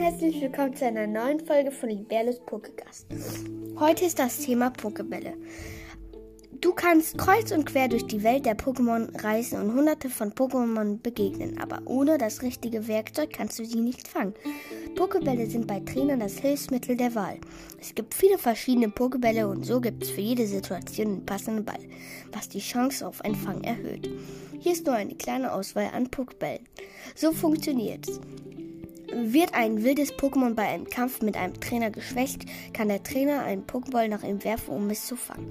willkommen zu einer neuen Folge von Liberlos Pokegast. Heute ist das Thema Pokebälle. Du kannst kreuz und quer durch die Welt der Pokémon reisen und hunderte von Pokémon begegnen, aber ohne das richtige Werkzeug kannst du sie nicht fangen. Pokebälle sind bei Trainern das Hilfsmittel der Wahl. Es gibt viele verschiedene Pokebälle und so gibt es für jede Situation einen passenden Ball, was die Chance auf einen Fang erhöht. Hier ist nur eine kleine Auswahl an Pokebällen. So funktioniert es. Wird ein wildes Pokémon bei einem Kampf mit einem Trainer geschwächt, kann der Trainer einen Pokéball nach ihm werfen, um es zu fangen.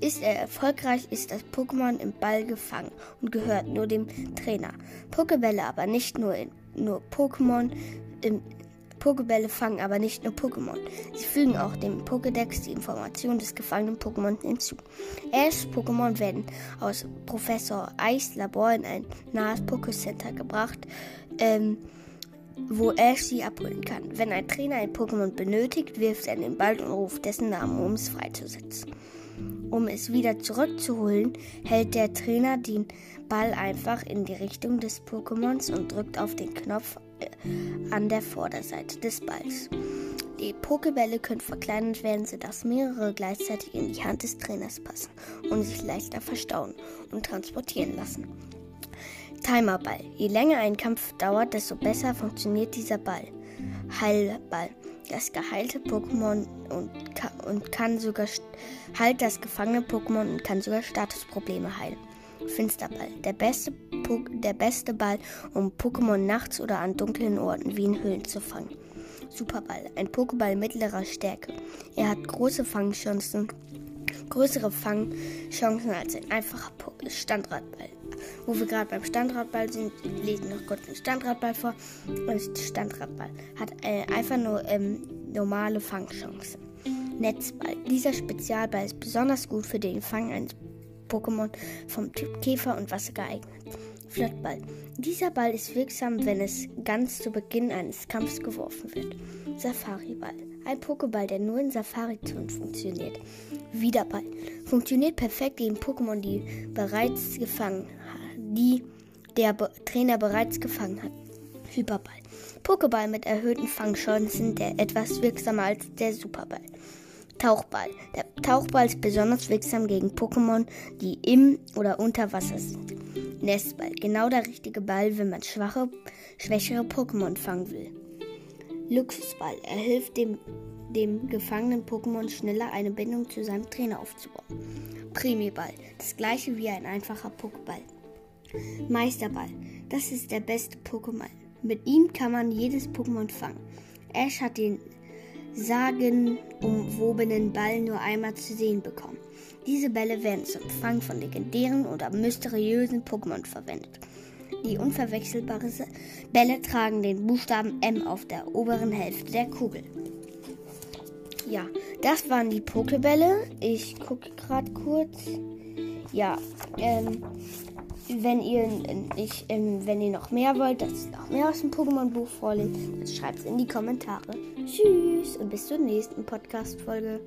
Ist er erfolgreich, ist das Pokémon im Ball gefangen und gehört nur dem Trainer. Pokébälle aber nicht nur, in, nur Pokémon im Pokebälle fangen aber nicht nur Pokémon. Sie fügen auch dem Pokédex die Informationen des gefangenen Pokémon hinzu. Ash Pokémon werden aus Professor Eis Labor in ein nahes Pokécenter gebracht. Ähm, wo Ash sie abholen kann. Wenn ein Trainer ein Pokémon benötigt, wirft er den Ball und ruft dessen Namen, um es freizusetzen. Um es wieder zurückzuholen, hält der Trainer den Ball einfach in die Richtung des Pokémons und drückt auf den Knopf äh, an der Vorderseite des Balls. Die Pokebälle können verkleinert werden, sodass mehrere gleichzeitig in die Hand des Trainers passen und sich leichter verstauen und transportieren lassen. Timerball. Je länger ein Kampf dauert, desto besser funktioniert dieser Ball. Heilball. Das geheilte Pokémon und, und kann sogar heilt das gefangene Pokémon und kann sogar Statusprobleme heilen. Finsterball. Der beste, po der beste Ball, um Pokémon nachts oder an dunklen Orten wie in Höhlen zu fangen. Superball. Ein Pokéball mittlerer Stärke. Er hat große Fangchancen, größere Fangchancen als ein einfacher Standradball wo wir gerade beim Standradball sind, lesen noch kurz den Standradball vor. Und Standradball hat äh, einfach nur ähm, normale Fangchancen. Netzball. Dieser Spezialball ist besonders gut für den Fang eines Pokémon vom Typ Käfer und Wasser geeignet. Flottball. Dieser Ball ist wirksam, wenn es ganz zu Beginn eines Kampfs geworfen wird. Safari-Ball. Ein Pokéball, der nur in Safari-Zonen funktioniert. Wiederball. Funktioniert perfekt gegen Pokémon, die bereits gefangen die der Be Trainer bereits gefangen hat. Hyperball. Pokéball mit erhöhten Fangchancen, der etwas wirksamer als der Superball. Tauchball. Der Tauchball ist besonders wirksam gegen Pokémon, die im oder unter Wasser sind. Nestball. Genau der richtige Ball, wenn man schwache, schwächere Pokémon fangen will. Luxusball. Er hilft dem, dem gefangenen Pokémon schneller eine Bindung zu seinem Trainer aufzubauen. Prämieball. Das gleiche wie ein einfacher Pokéball. Meisterball. Das ist der beste Pokémon. Mit ihm kann man jedes Pokémon fangen. Ash hat den sagenumwobenen Ball nur einmal zu sehen bekommen. Diese Bälle werden zum Fang von legendären oder mysteriösen Pokémon verwendet. Die unverwechselbaren Bälle tragen den Buchstaben M auf der oberen Hälfte der Kugel. Ja, das waren die Pokebälle. Ich gucke gerade kurz. Ja, ähm, wenn ihr, ich, ähm, wenn ihr noch mehr wollt, dass ich noch mehr aus dem Pokémon-Buch vorlese, dann schreibt es in die Kommentare. Tschüss und bis zur nächsten Podcast-Folge.